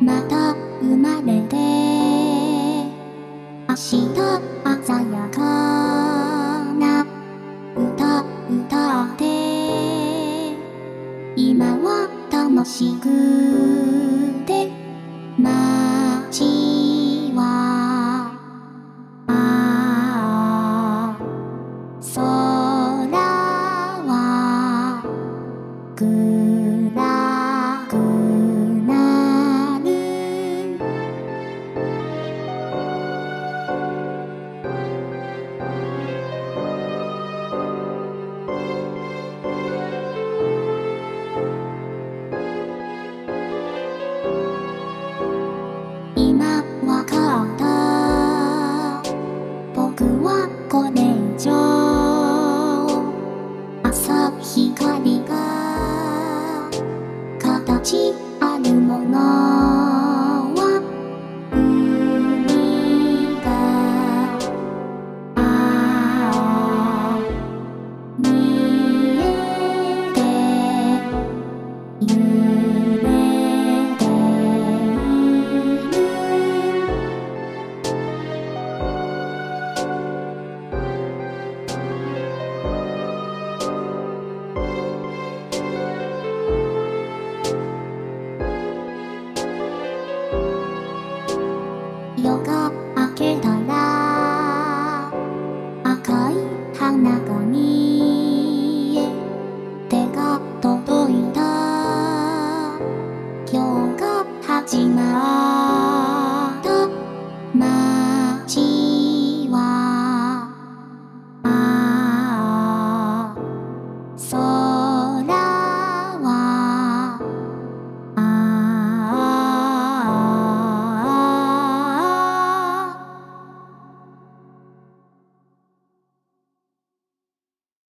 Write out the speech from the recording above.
また生まれて明日鮮やかな歌歌って今は楽しくてまあくちあるもの開けたら赤い花が見